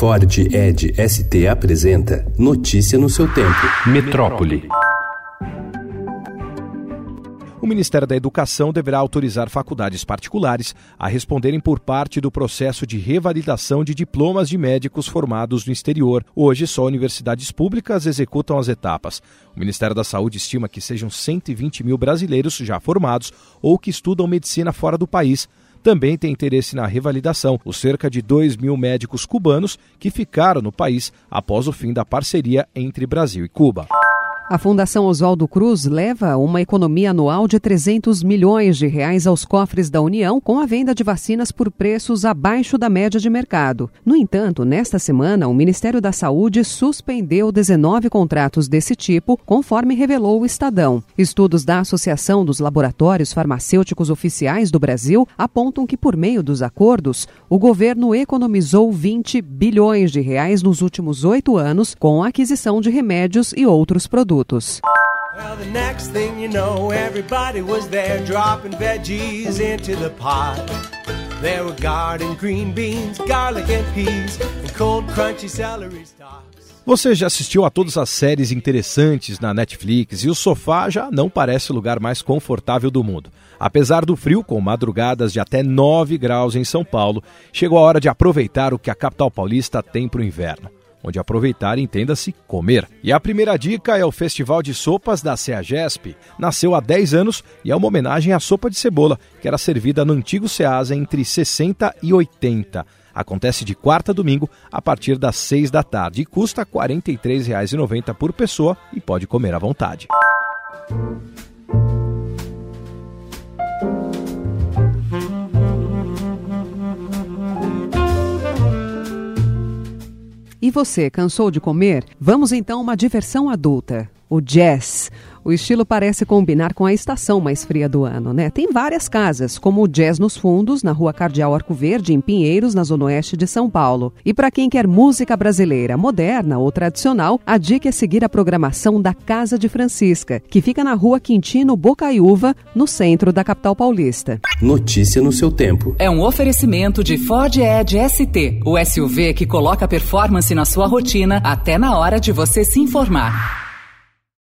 Ford Ed ST apresenta Notícia no seu tempo. Metrópole. O Ministério da Educação deverá autorizar faculdades particulares a responderem por parte do processo de revalidação de diplomas de médicos formados no exterior. Hoje, só universidades públicas executam as etapas. O Ministério da Saúde estima que sejam 120 mil brasileiros já formados ou que estudam medicina fora do país também tem interesse na revalidação os cerca de 2 mil médicos cubanos que ficaram no país após o fim da parceria entre Brasil e Cuba. A Fundação Oswaldo Cruz leva uma economia anual de 300 milhões de reais aos cofres da União com a venda de vacinas por preços abaixo da média de mercado. No entanto, nesta semana, o Ministério da Saúde suspendeu 19 contratos desse tipo, conforme revelou o Estadão. Estudos da Associação dos Laboratórios Farmacêuticos Oficiais do Brasil apontam que, por meio dos acordos, o governo economizou 20 bilhões de reais nos últimos oito anos com a aquisição de remédios e outros produtos produtos. Well, the next thing you know, everybody was there dropping veggies into the pot. There were garden green beans, garlic and peas, and cold crunchy celery stalks. Você já assistiu a todas as séries interessantes na Netflix e o sofá já não parece o lugar mais confortável do mundo. Apesar do frio, com madrugadas de até 9 graus em São Paulo, chegou a hora de aproveitar o que a capital paulista tem para o inverno onde aproveitar entenda-se comer. E a primeira dica é o Festival de Sopas da CEAGESP. Nasceu há 10 anos e é uma homenagem à sopa de cebola, que era servida no antigo SEASA entre 60 e 80. Acontece de quarta a domingo a partir das 6 da tarde e custa R$ 43,90 por pessoa e pode comer à vontade. E você, cansou de comer? Vamos então a uma diversão adulta, o jazz. O estilo parece combinar com a estação mais fria do ano, né? Tem várias casas, como o Jazz nos Fundos, na Rua Cardeal Arco Verde, em Pinheiros, na Zona Oeste de São Paulo. E para quem quer música brasileira, moderna ou tradicional, a dica é seguir a programação da Casa de Francisca, que fica na Rua Quintino Bocaiúva, no centro da capital paulista. Notícia no seu tempo. É um oferecimento de Ford Edge ST, o SUV que coloca performance na sua rotina até na hora de você se informar.